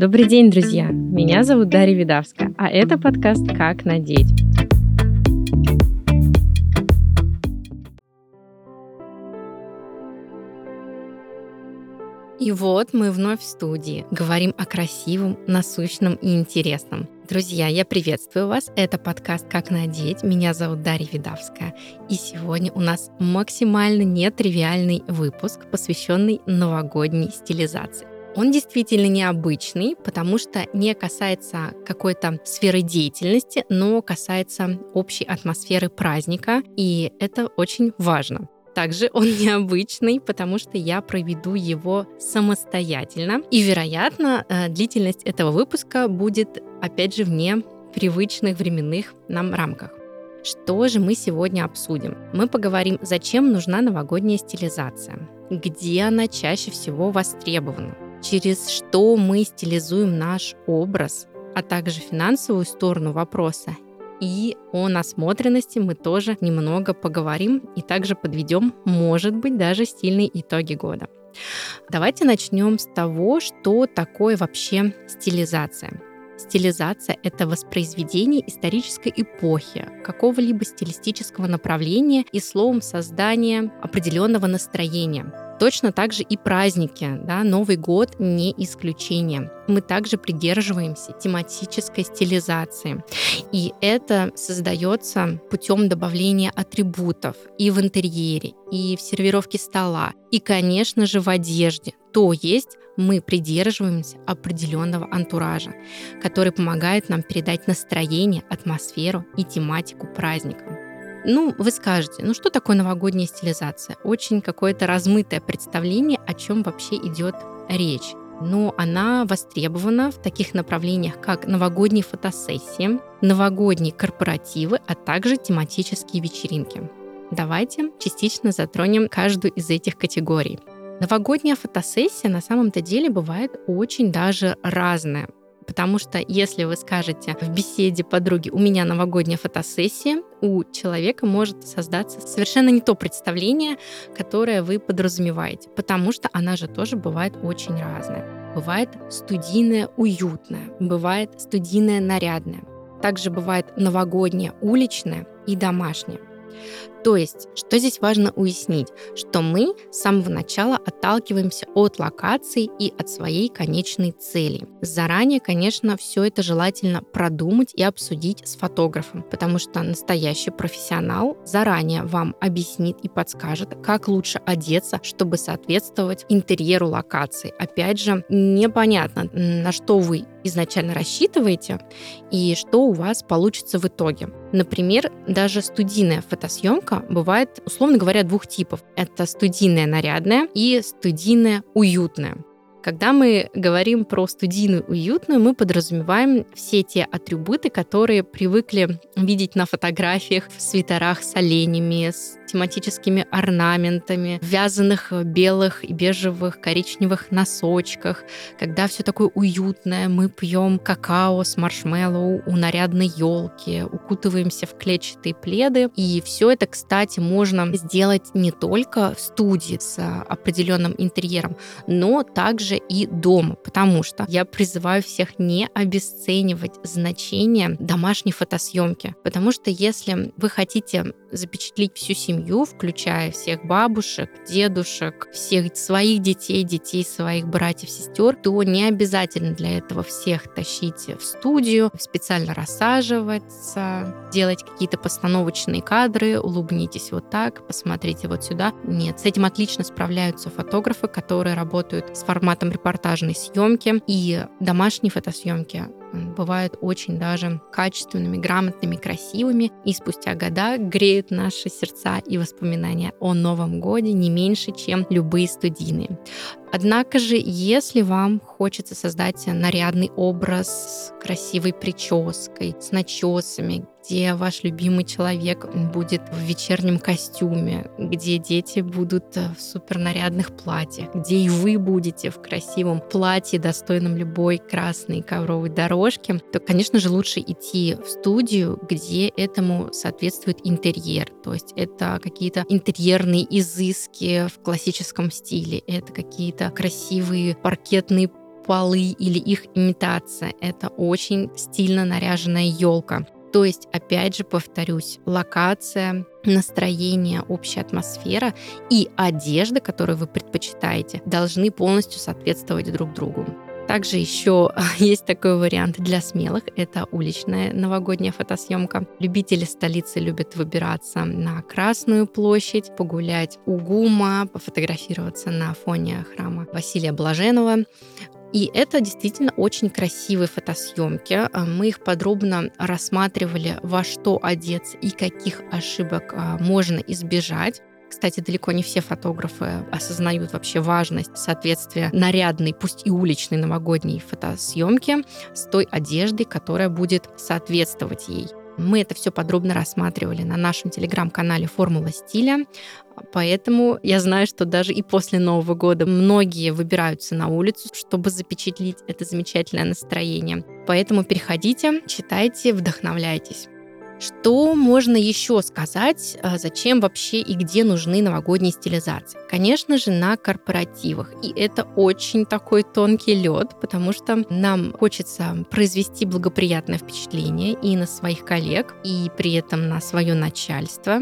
Добрый день, друзья! Меня зовут Дарья Видавска, а это подкаст «Как надеть». И вот мы вновь в студии. Говорим о красивом, насущном и интересном. Друзья, я приветствую вас. Это подкаст «Как надеть». Меня зовут Дарья Видавская. И сегодня у нас максимально нетривиальный выпуск, посвященный новогодней стилизации. Он действительно необычный, потому что не касается какой-то сферы деятельности, но касается общей атмосферы праздника, и это очень важно. Также он необычный, потому что я проведу его самостоятельно. И, вероятно, э, длительность этого выпуска будет, опять же, вне привычных временных нам рамках. Что же мы сегодня обсудим? Мы поговорим, зачем нужна новогодняя стилизация, где она чаще всего востребована, через что мы стилизуем наш образ, а также финансовую сторону вопроса. И о насмотренности мы тоже немного поговорим и также подведем, может быть, даже стильные итоги года. Давайте начнем с того, что такое вообще стилизация. Стилизация — это воспроизведение исторической эпохи, какого-либо стилистического направления и словом создание определенного настроения. Точно так же и праздники, да, Новый год не исключение. Мы также придерживаемся тематической стилизации. И это создается путем добавления атрибутов и в интерьере, и в сервировке стола, и, конечно же, в одежде. То есть мы придерживаемся определенного антуража, который помогает нам передать настроение, атмосферу и тематику праздника. Ну, вы скажете, ну что такое новогодняя стилизация? Очень какое-то размытое представление, о чем вообще идет речь. Но она востребована в таких направлениях, как новогодние фотосессии, новогодние корпоративы, а также тематические вечеринки. Давайте частично затронем каждую из этих категорий. Новогодняя фотосессия на самом-то деле бывает очень даже разная. Потому что если вы скажете в беседе подруги, у меня новогодняя фотосессия, у человека может создаться совершенно не то представление, которое вы подразумеваете, потому что она же тоже бывает очень разная. Бывает студийная уютная, бывает студийная нарядная. Также бывает новогодняя уличная и домашняя. То есть, что здесь важно уяснить, что мы с самого начала отталкиваемся от локации и от своей конечной цели. Заранее, конечно, все это желательно продумать и обсудить с фотографом, потому что настоящий профессионал заранее вам объяснит и подскажет, как лучше одеться, чтобы соответствовать интерьеру локации. Опять же, непонятно, на что вы изначально рассчитываете и что у вас получится в итоге. Например, даже студийная фотосъемка бывает, условно говоря, двух типов. Это студийная нарядная и студийная уютная. Когда мы говорим про студийную уютную, мы подразумеваем все те атрибуты, которые привыкли видеть на фотографиях в свитерах с оленями, с тематическими орнаментами, вязаных белых и бежевых коричневых носочках, когда все такое уютное, мы пьем какао с маршмеллоу у нарядной елки, укутываемся в клетчатые пледы. И все это, кстати, можно сделать не только в студии с определенным интерьером, но также и дома, потому что я призываю всех не обесценивать значение домашней фотосъемки, потому что если вы хотите запечатлеть всю семью, включая всех бабушек, дедушек, всех своих детей, детей своих братьев, сестер, то не обязательно для этого всех тащить в студию, специально рассаживаться, делать какие-то постановочные кадры, улыбнитесь вот так, посмотрите вот сюда. Нет, с этим отлично справляются фотографы, которые работают с форматом репортажной съемки и домашней фотосъемки бывают очень даже качественными, грамотными, красивыми, и спустя года греют наши сердца и воспоминания о Новом Годе не меньше, чем любые студийные. Однако же, если вам хочется создать нарядный образ с красивой прической, с начесами, где ваш любимый человек будет в вечернем костюме, где дети будут в супернарядных платьях, где и вы будете в красивом платье, достойном любой красной ковровой дорожки, то, конечно же, лучше идти в студию, где этому соответствует интерьер. То есть это какие-то интерьерные изыски в классическом стиле, это какие-то красивые паркетные куполы или их имитация. Это очень стильно наряженная елка. То есть, опять же, повторюсь, локация, настроение, общая атмосфера и одежда, которую вы предпочитаете, должны полностью соответствовать друг другу. Также еще есть такой вариант для смелых. Это уличная новогодняя фотосъемка. Любители столицы любят выбираться на Красную площадь, погулять у ГУМа, пофотографироваться на фоне храма Василия Блаженного. И это действительно очень красивые фотосъемки. А, мы их подробно рассматривали, во что одеться и каких ошибок а, можно избежать. Кстати, далеко не все фотографы осознают вообще важность соответствия нарядной, пусть и уличной новогодней фотосъемки с той одеждой, которая будет соответствовать ей. Мы это все подробно рассматривали на нашем телеграм-канале «Формула стиля». Поэтому я знаю, что даже и после Нового года многие выбираются на улицу, чтобы запечатлить это замечательное настроение. Поэтому переходите, читайте, вдохновляйтесь. Что можно еще сказать, а, зачем вообще и где нужны новогодние стилизации? Конечно же, на корпоративах. И это очень такой тонкий лед, потому что нам хочется произвести благоприятное впечатление и на своих коллег, и при этом на свое начальство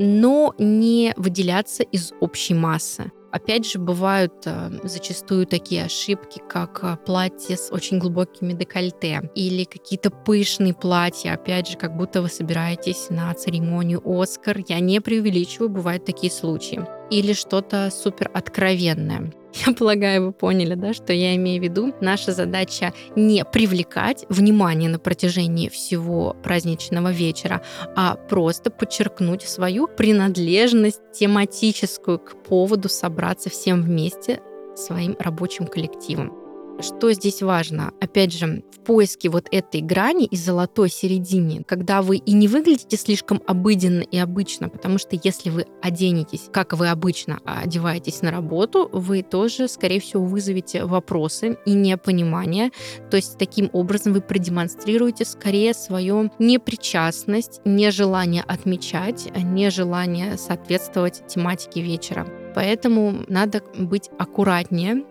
но не выделяться из общей массы. Опять же, бывают э, зачастую такие ошибки, как э, платье с очень глубокими декольте или какие-то пышные платья, опять же, как будто вы собираетесь на церемонию Оскар. Я не преувеличиваю, бывают такие случаи. Или что-то супер откровенное. Я полагаю, вы поняли, да, что я имею в виду. Наша задача не привлекать внимание на протяжении всего праздничного вечера, а просто подчеркнуть свою принадлежность тематическую к поводу собраться всем вместе своим рабочим коллективом. Что здесь важно? Опять же, в поиске вот этой грани и золотой середины, когда вы и не выглядите слишком обыденно и обычно, потому что если вы оденетесь, как вы обычно одеваетесь на работу, вы тоже, скорее всего, вызовете вопросы и непонимание. То есть таким образом вы продемонстрируете скорее свою непричастность, нежелание отмечать, нежелание соответствовать тематике вечера. Поэтому надо быть аккуратнее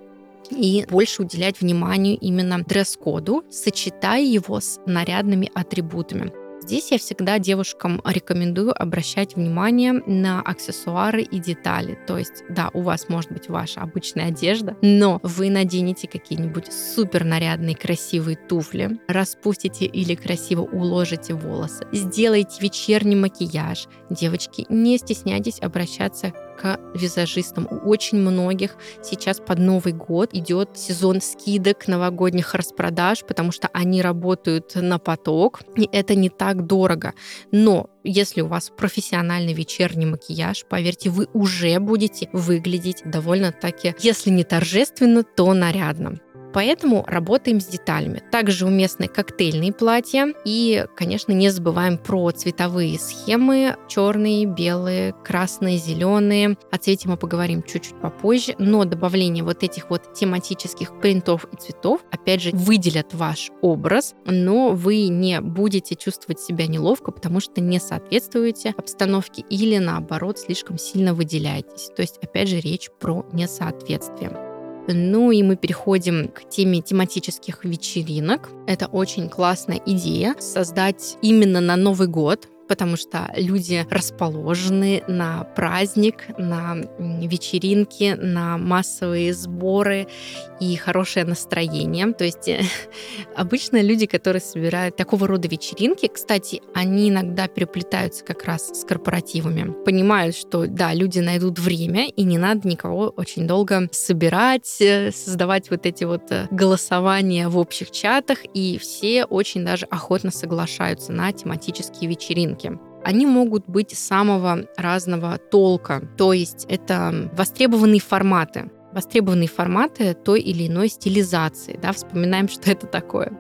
и больше уделять вниманию именно дресс-коду, сочетая его с нарядными атрибутами. Здесь я всегда девушкам рекомендую обращать внимание на аксессуары и детали. То есть, да, у вас может быть ваша обычная одежда, но вы наденете какие-нибудь супер нарядные красивые туфли, распустите или красиво уложите волосы, сделайте вечерний макияж. Девочки, не стесняйтесь обращаться к визажистам. У очень многих сейчас под Новый год идет сезон скидок, новогодних распродаж, потому что они работают на поток, и это не так дорого. Но если у вас профессиональный вечерний макияж, поверьте, вы уже будете выглядеть довольно-таки, если не торжественно, то нарядно. Поэтому работаем с деталями. Также уместны коктейльные платья. И, конечно, не забываем про цветовые схемы. Черные, белые, красные, зеленые. О цвете мы поговорим чуть-чуть попозже. Но добавление вот этих вот тематических принтов и цветов, опять же, выделят ваш образ, но вы не будете чувствовать себя неловко, потому что не соответствуете обстановке или наоборот слишком сильно выделяетесь. То есть, опять же, речь про несоответствие. Ну и мы переходим к теме тематических вечеринок. Это очень классная идея создать именно на Новый год потому что люди расположены на праздник, на вечеринки, на массовые сборы и хорошее настроение. То есть э, обычно люди, которые собирают такого рода вечеринки, кстати, они иногда переплетаются как раз с корпоративами. Понимают, что да, люди найдут время, и не надо никого очень долго собирать, э, создавать вот эти вот э, голосования в общих чатах, и все очень даже охотно соглашаются на тематические вечеринки рынке. Они могут быть самого разного толка, то есть это востребованные форматы, востребованные форматы той или иной стилизации. Да, вспоминаем, что это такое.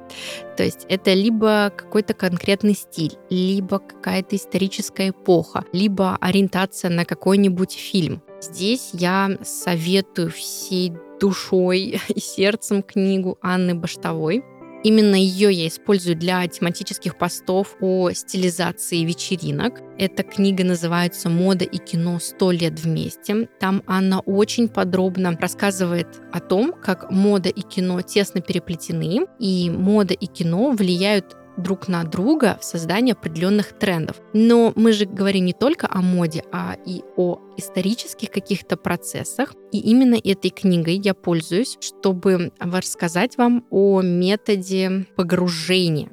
То есть это либо какой-то конкретный стиль, либо какая-то историческая эпоха, либо ориентация на какой-нибудь фильм. Здесь я советую всей душой и сердцем книгу Анны Баштовой Именно ее я использую для тематических постов о стилизации вечеринок. Эта книга называется «Мода и кино. Сто лет вместе». Там Анна очень подробно рассказывает о том, как мода и кино тесно переплетены, и мода и кино влияют друг на друга в создании определенных трендов. Но мы же говорим не только о моде, а и о исторических каких-то процессах. И именно этой книгой я пользуюсь, чтобы рассказать вам о методе погружения.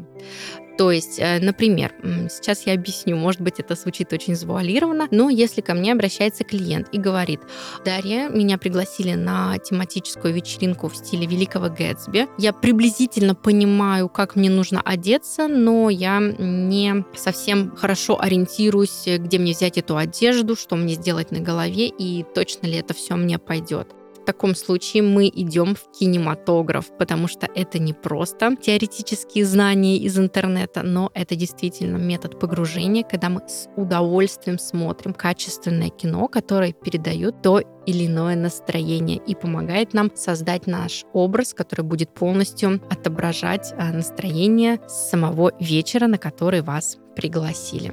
То есть, э, например, сейчас я объясню, может быть, это звучит очень завуалированно, но если ко мне обращается клиент и говорит, Дарья, меня пригласили на тематическую вечеринку в стиле Великого Гэтсби, я приблизительно понимаю, как мне нужно одеться, но я не совсем хорошо ориентируюсь, где мне взять эту одежду, что мне сделать на голове и точно ли это все мне пойдет таком случае мы идем в кинематограф, потому что это не просто теоретические знания из интернета, но это действительно метод погружения, когда мы с удовольствием смотрим качественное кино, которое передает то или иное настроение и помогает нам создать наш образ, который будет полностью отображать а, настроение самого вечера, на который вас пригласили.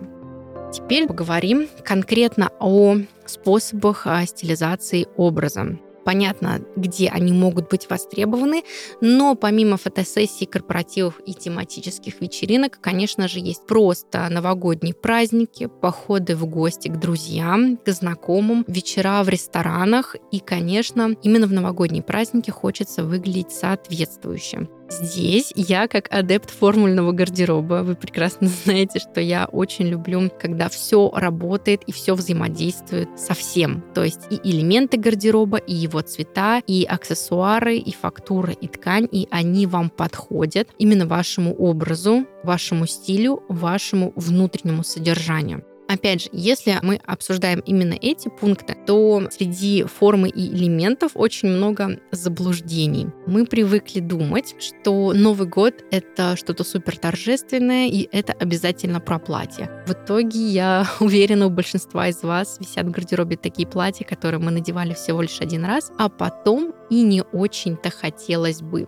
Теперь поговорим конкретно о способах а, стилизации образа. Понятно, где они могут быть востребованы, но помимо фотосессий, корпоративов и тематических вечеринок, конечно же, есть просто новогодние праздники, походы в гости к друзьям, к знакомым, вечера в ресторанах. И, конечно, именно в новогодние праздники хочется выглядеть соответствующе. Здесь я как адепт формульного гардероба. Вы прекрасно знаете, что я очень люблю, когда все работает и все взаимодействует со всем. То есть и элементы гардероба, и его цвета, и аксессуары, и фактура, и ткань, и они вам подходят именно вашему образу, вашему стилю, вашему внутреннему содержанию. Опять же, если мы обсуждаем именно эти пункты, то среди формы и элементов очень много заблуждений. Мы привыкли думать, что Новый год — это что-то супер торжественное, и это обязательно про платье. В итоге, я уверена, у большинства из вас висят в гардеробе такие платья, которые мы надевали всего лишь один раз, а потом и не очень-то хотелось бы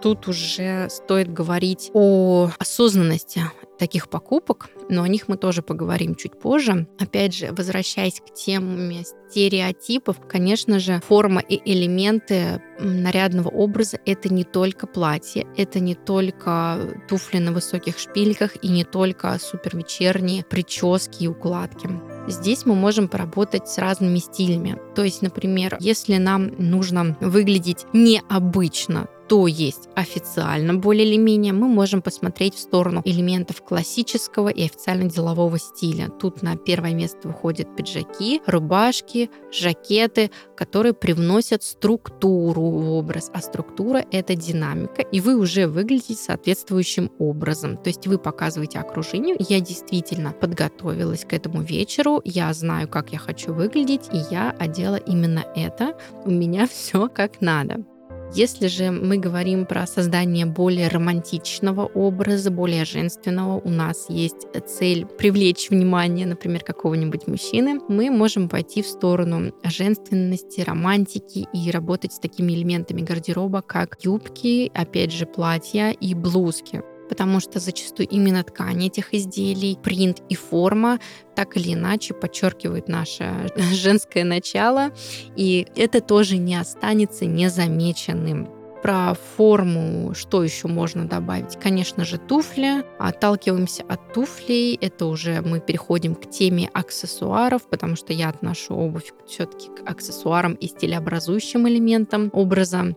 тут уже стоит говорить о осознанности таких покупок, но о них мы тоже поговорим чуть позже. Опять же, возвращаясь к теме стереотипов, конечно же, форма и элементы нарядного образа — это не только платье, это не только туфли на высоких шпильках и не только супервечерние прически и укладки. Здесь мы можем поработать с разными стилями. То есть, например, если нам нужно выглядеть необычно, то есть официально более или менее, мы можем посмотреть в сторону элементов классического и официально-делового стиля. Тут на первое место выходят пиджаки, рубашки, жакеты, которые привносят структуру в образ, а структура — это динамика, и вы уже выглядите соответствующим образом. То есть вы показываете окружению, я действительно подготовилась к этому вечеру, я знаю, как я хочу выглядеть, и я одела именно это, у меня все как надо. Если же мы говорим про создание более романтичного образа, более женственного, у нас есть цель привлечь внимание, например, какого-нибудь мужчины, мы можем пойти в сторону женственности, романтики и работать с такими элементами гардероба, как юбки, опять же, платья и блузки потому что зачастую именно ткань этих изделий, принт и форма так или иначе подчеркивают наше женское начало, и это тоже не останется незамеченным про форму, что еще можно добавить? Конечно же, туфли. Отталкиваемся от туфлей. Это уже мы переходим к теме аксессуаров, потому что я отношу обувь все-таки к аксессуарам и стилеобразующим элементам образа.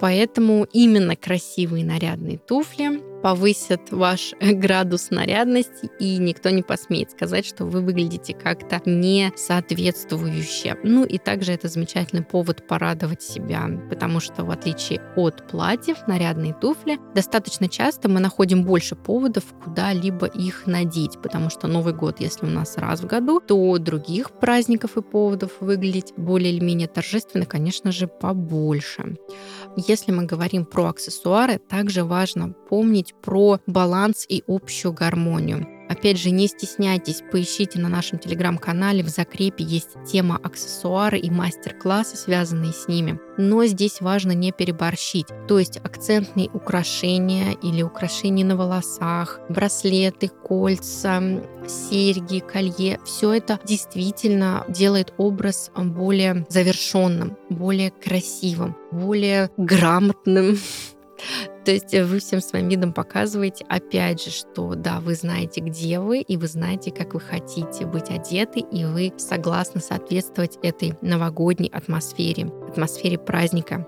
Поэтому именно красивые нарядные туфли повысят ваш градус нарядности, и никто не посмеет сказать, что вы выглядите как-то не соответствующе. Ну и также это замечательный повод порадовать себя, потому что в отличие от платьев, нарядные туфли, достаточно часто мы находим больше поводов куда-либо их надеть, потому что Новый год, если у нас раз в году, то других праздников и поводов выглядеть более или менее торжественно, конечно же, побольше. Если мы говорим про аксессуары, также важно помнить про баланс и общую гармонию. Опять же, не стесняйтесь, поищите на нашем телеграм-канале, в закрепе есть тема аксессуары и мастер-классы, связанные с ними. Но здесь важно не переборщить. То есть акцентные украшения или украшения на волосах, браслеты, кольца, серьги, колье, все это действительно делает образ более завершенным, более красивым, более грамотным. То есть вы всем своим видом показываете, опять же, что да, вы знаете, где вы, и вы знаете, как вы хотите быть одеты, и вы согласны соответствовать этой новогодней атмосфере, атмосфере праздника.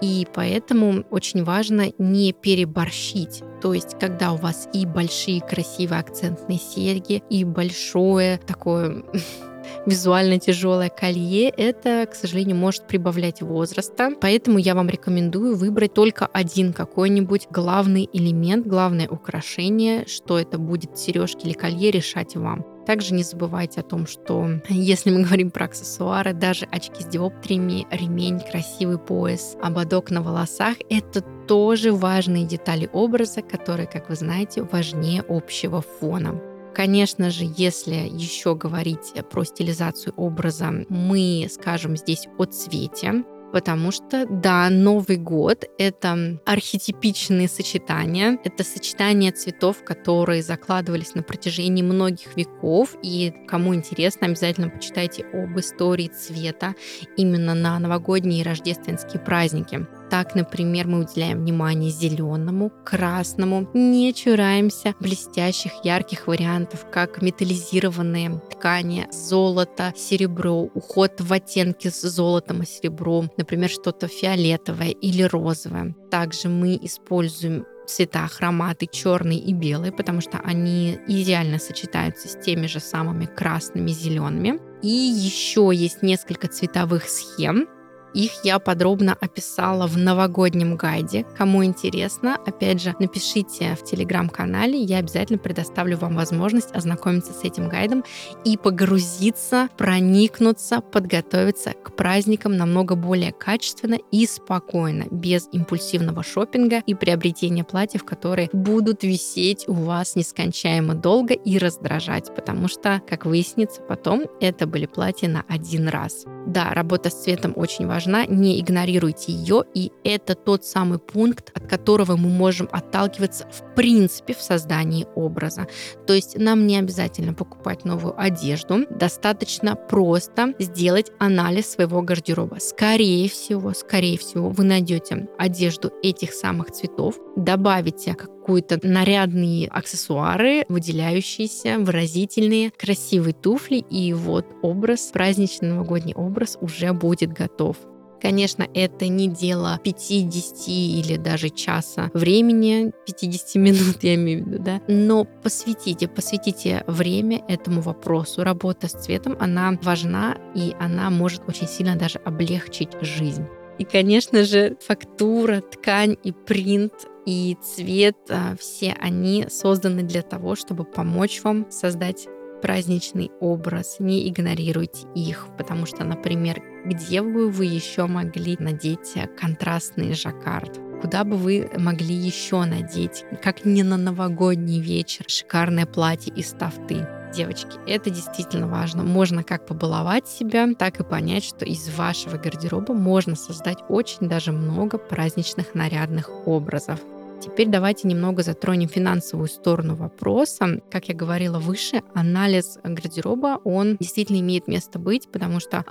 И поэтому очень важно не переборщить. То есть, когда у вас и большие красивые акцентные серьги, и большое такое визуально тяжелое колье, это, к сожалению, может прибавлять возраста. Поэтому я вам рекомендую выбрать только один какой-нибудь главный элемент, главное украшение, что это будет сережки или колье, решать вам. Также не забывайте о том, что если мы говорим про аксессуары, даже очки с диоптриями, ремень, красивый пояс, ободок на волосах — это тоже важные детали образа, которые, как вы знаете, важнее общего фона. Конечно же, если еще говорить про стилизацию образа, мы скажем здесь о цвете, потому что, да, Новый год — это архетипичные сочетания, это сочетание цветов, которые закладывались на протяжении многих веков, и кому интересно, обязательно почитайте об истории цвета именно на новогодние и рождественские праздники. Так, например, мы уделяем внимание зеленому, красному, не чураемся блестящих, ярких вариантов, как металлизированные ткани, золото, серебро, уход в оттенки с золотом и серебром, например, что-то фиолетовое или розовое. Также мы используем цвета хроматы черный и белый, потому что они идеально сочетаются с теми же самыми красными, зелеными. И еще есть несколько цветовых схем, их я подробно описала в новогоднем гайде. Кому интересно, опять же, напишите в телеграм-канале, я обязательно предоставлю вам возможность ознакомиться с этим гайдом и погрузиться, проникнуться, подготовиться к праздникам намного более качественно и спокойно, без импульсивного шопинга и приобретения платьев, которые будут висеть у вас нескончаемо долго и раздражать, потому что, как выяснится потом, это были платья на один раз. Да, работа с цветом очень важна, не игнорируйте ее, и это тот самый пункт, от которого мы можем отталкиваться в принципе в создании образа. То есть нам не обязательно покупать новую одежду, достаточно просто сделать анализ своего гардероба. Скорее всего, скорее всего, вы найдете одежду этих самых цветов, добавите какие-то нарядные аксессуары, выделяющиеся, выразительные, красивые туфли, и вот образ, праздничный новогодний образ уже будет готов. Конечно, это не дело 50 или даже часа времени, 50 минут, я имею в виду, да, но посвятите, посвятите время этому вопросу. Работа с цветом, она важна, и она может очень сильно даже облегчить жизнь. И, конечно же, фактура, ткань и принт и цвет, а, все они созданы для того, чтобы помочь вам создать праздничный образ, не игнорируйте их, потому что, например, где бы вы еще могли надеть контрастный жаккард? Куда бы вы могли еще надеть, как не на новогодний вечер, шикарное платье из тафты? Девочки, это действительно важно. Можно как побаловать себя, так и понять, что из вашего гардероба можно создать очень даже много праздничных нарядных образов. Теперь давайте немного затронем финансовую сторону вопроса. Как я говорила выше, анализ гардероба, он действительно имеет место быть, потому что,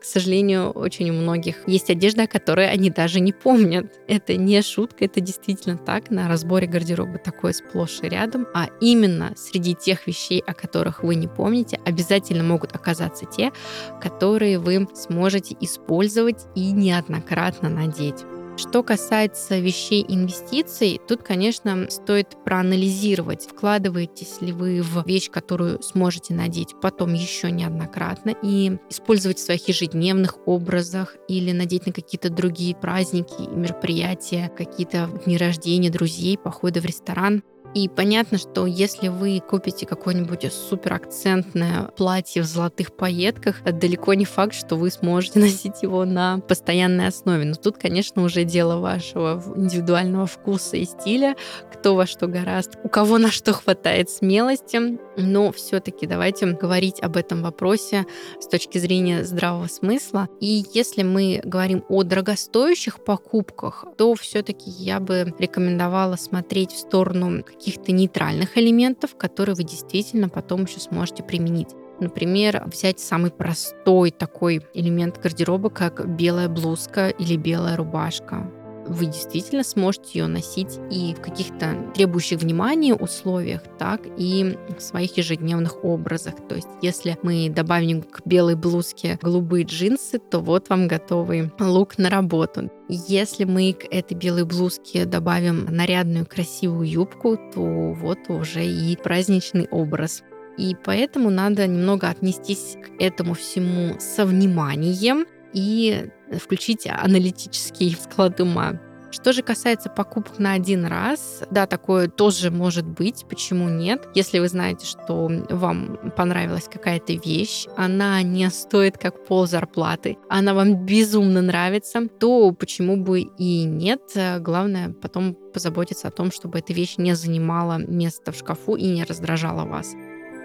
к сожалению, очень у многих есть одежда, которую они даже не помнят. Это не шутка, это действительно так. На разборе гардероба такое сплошь и рядом. А именно среди тех вещей, о которых вы не помните, обязательно могут оказаться те, которые вы сможете использовать и неоднократно надеть. Что касается вещей инвестиций, тут, конечно, стоит проанализировать, вкладываетесь ли вы в вещь, которую сможете надеть потом еще неоднократно и использовать в своих ежедневных образах или надеть на какие-то другие праздники, мероприятия, какие-то дни рождения друзей, походы в ресторан. И понятно, что если вы купите какое-нибудь супер акцентное платье в золотых пайетках, далеко не факт, что вы сможете носить его на постоянной основе. Но тут, конечно, уже дело вашего индивидуального вкуса и стиля, кто во что гораст, у кого на что хватает смелости. Но все-таки давайте говорить об этом вопросе с точки зрения здравого смысла. И если мы говорим о дорогостоящих покупках, то все-таки я бы рекомендовала смотреть в сторону каких-то нейтральных элементов, которые вы действительно потом еще сможете применить. Например, взять самый простой такой элемент гардероба, как белая блузка или белая рубашка вы действительно сможете ее носить и в каких-то требующих внимания условиях, так и в своих ежедневных образах. То есть, если мы добавим к белой блузке голубые джинсы, то вот вам готовый лук на работу. Если мы к этой белой блузке добавим нарядную красивую юбку, то вот уже и праздничный образ. И поэтому надо немного отнестись к этому всему со вниманием и включить аналитический склад ума. Что же касается покупок на один раз, да, такое тоже может быть, почему нет? Если вы знаете, что вам понравилась какая-то вещь, она не стоит как пол зарплаты, она вам безумно нравится, то почему бы и нет? Главное потом позаботиться о том, чтобы эта вещь не занимала место в шкафу и не раздражала вас.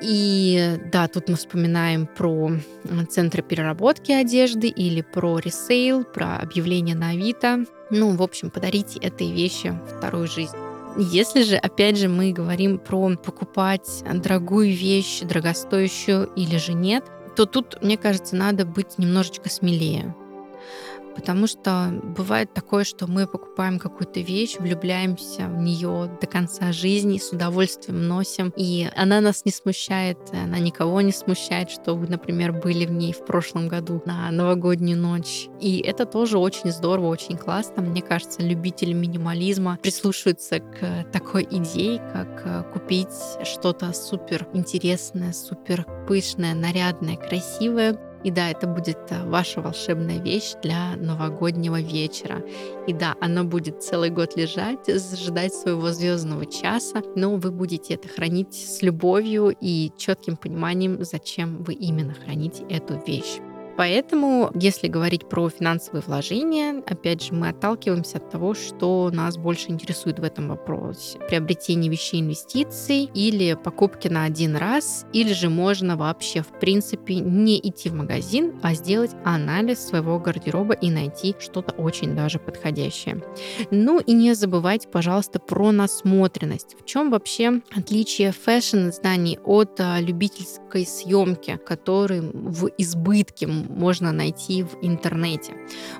И да, тут мы вспоминаем про центры переработки одежды или про ресейл, про объявление на Авито. Ну, в общем, подарите этой вещи вторую жизнь. Если же, опять же, мы говорим про покупать дорогую вещь, дорогостоящую или же нет, то тут, мне кажется, надо быть немножечко смелее потому что бывает такое, что мы покупаем какую-то вещь, влюбляемся в нее до конца жизни, с удовольствием носим, и она нас не смущает, она никого не смущает, что вы, например, были в ней в прошлом году на новогоднюю ночь. И это тоже очень здорово, очень классно. Мне кажется, любители минимализма прислушиваются к такой идее, как э, купить что-то супер интересное, супер пышное, нарядное, красивое, и да, это будет э, ваша волшебная вещь для новогоднего вечера. И да, оно будет целый год лежать, ждать своего звездного часа, но вы будете это хранить с любовью и четким пониманием, зачем вы именно храните эту вещь. Поэтому, если говорить про финансовые вложения, опять же, мы отталкиваемся от того, что нас больше интересует в этом вопросе. Приобретение вещей инвестиций или покупки на один раз, или же можно вообще, в принципе, не идти в магазин, а сделать анализ своего гардероба и найти что-то очень даже подходящее. Ну и не забывайте, пожалуйста, про насмотренность. В чем вообще отличие фэшн-изданий от а, любительской съемки, которые в избытке можно найти в интернете.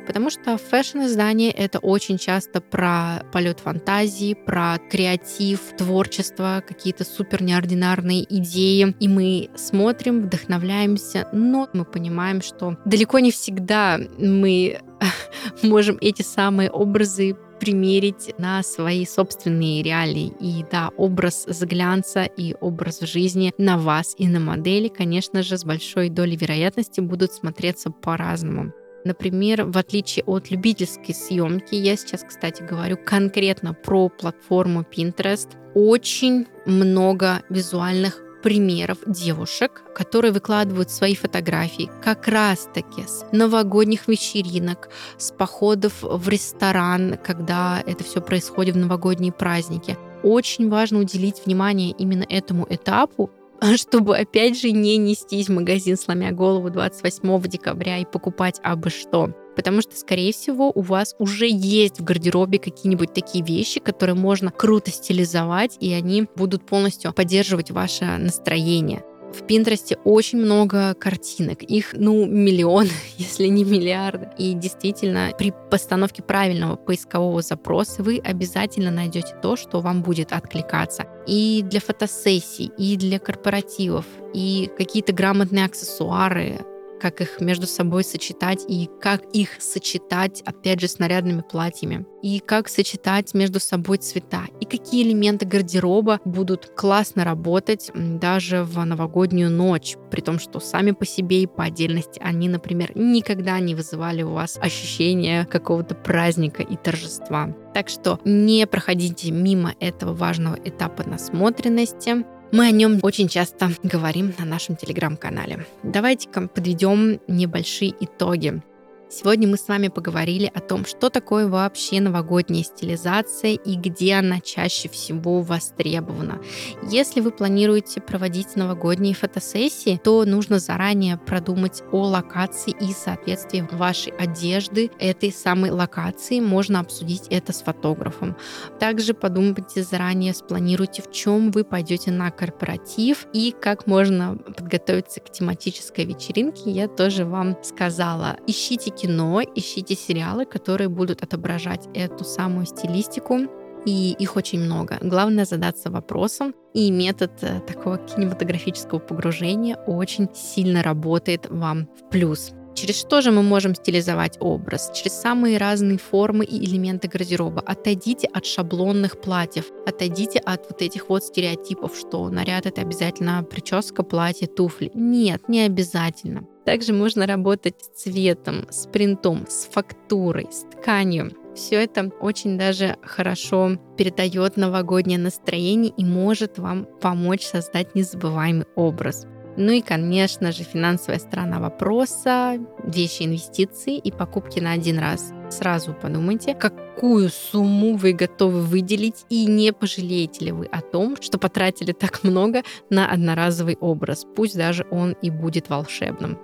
Потому что фэшн-издание — это очень часто про полет фантазии, про креатив, творчество, какие-то супер неординарные идеи. И мы смотрим, вдохновляемся, но мы понимаем, что далеко не всегда мы можем эти самые образы примерить на свои собственные реалии. И да, образ из глянца и образ жизни на вас и на модели, конечно же, с большой долей вероятности будут смотреться по-разному. Например, в отличие от любительской съемки, я сейчас, кстати, говорю конкретно про платформу Pinterest, очень много визуальных примеров девушек, которые выкладывают свои фотографии как раз-таки с новогодних вечеринок, с походов в ресторан, когда это все происходит в новогодние праздники. Очень важно уделить внимание именно этому этапу, чтобы опять же не нестись в магазин, сломя голову 28 декабря и покупать абы что. Потому что, скорее всего, у вас уже есть в гардеробе какие-нибудь такие вещи, которые можно круто стилизовать, и они будут полностью поддерживать ваше настроение. В Пинтересте очень много картинок. Их, ну, миллион, если не миллиарды. И действительно, при постановке правильного поискового запроса вы обязательно найдете то, что вам будет откликаться. И для фотосессий, и для корпоративов, и какие-то грамотные аксессуары, как их между собой сочетать и как их сочетать, опять же, с нарядными платьями. И как сочетать между собой цвета. И какие элементы гардероба будут классно работать даже в новогоднюю ночь. При том, что сами по себе и по отдельности они, например, никогда не вызывали у вас ощущение какого-то праздника и торжества. Так что не проходите мимо этого важного этапа насмотренности. Мы о нем очень часто говорим на нашем телеграм-канале. Давайте-ка подведем небольшие итоги. Сегодня мы с вами поговорили о том, что такое вообще новогодняя стилизация и где она чаще всего востребована. Если вы планируете проводить новогодние фотосессии, то нужно заранее продумать о локации и соответствии вашей одежды этой самой локации. Можно обсудить это с фотографом. Также подумайте заранее, спланируйте, в чем вы пойдете на корпоратив и как можно подготовиться к тематической вечеринке. Я тоже вам сказала. Ищите кино, ищите сериалы, которые будут отображать эту самую стилистику, и их очень много. Главное задаться вопросом, и метод э, такого кинематографического погружения очень сильно работает вам в плюс. Через что же мы можем стилизовать образ? Через самые разные формы и элементы гардероба. Отойдите от шаблонных платьев, отойдите от вот этих вот стереотипов, что наряд это обязательно прическа, платье, туфли. Нет, не обязательно. Также можно работать с цветом, с принтом, с фактурой, с тканью. Все это очень даже хорошо передает новогоднее настроение и может вам помочь создать незабываемый образ. Ну и, конечно же, финансовая сторона вопроса, вещи инвестиции и покупки на один раз. Сразу подумайте, какую сумму вы готовы выделить и не пожалеете ли вы о том, что потратили так много на одноразовый образ, пусть даже он и будет волшебным.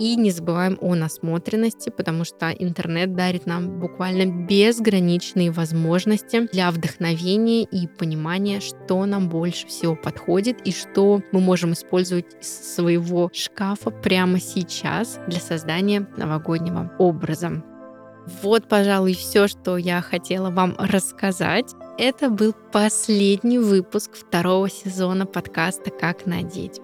И не забываем о насмотренности, потому что интернет дарит нам буквально безграничные возможности для вдохновения и понимания, что нам больше всего подходит и что мы можем использовать из своего шкафа прямо сейчас для создания новогоднего образа. Вот, пожалуй, все, что я хотела вам рассказать. Это был последний выпуск второго сезона подкаста «Как надеть».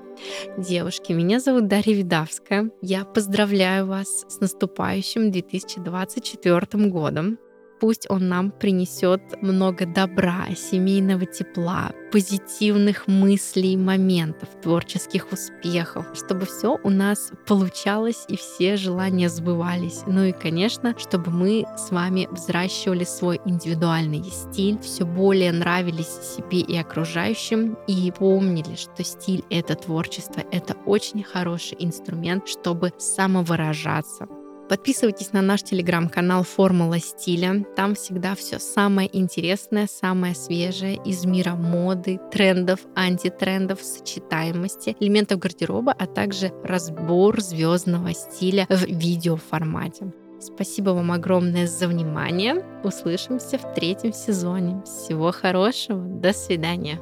Девушки, меня зовут Дарья Видавская. Я поздравляю вас с наступающим 2024 годом. Пусть он нам принесет много добра, семейного тепла, позитивных мыслей, моментов, творческих успехов, чтобы все у нас получалось и все желания сбывались. Ну и, конечно, чтобы мы с вами взращивали свой индивидуальный стиль, все более нравились себе и окружающим, и помнили, что стиль — это творчество, это очень хороший инструмент, чтобы самовыражаться, Подписывайтесь на наш телеграм-канал «Формула стиля». Там всегда все самое интересное, самое свежее из мира моды, трендов, антитрендов, сочетаемости, элементов гардероба, а также разбор звездного стиля в видеоформате. Спасибо вам огромное за внимание. Услышимся в третьем сезоне. Всего хорошего. До свидания.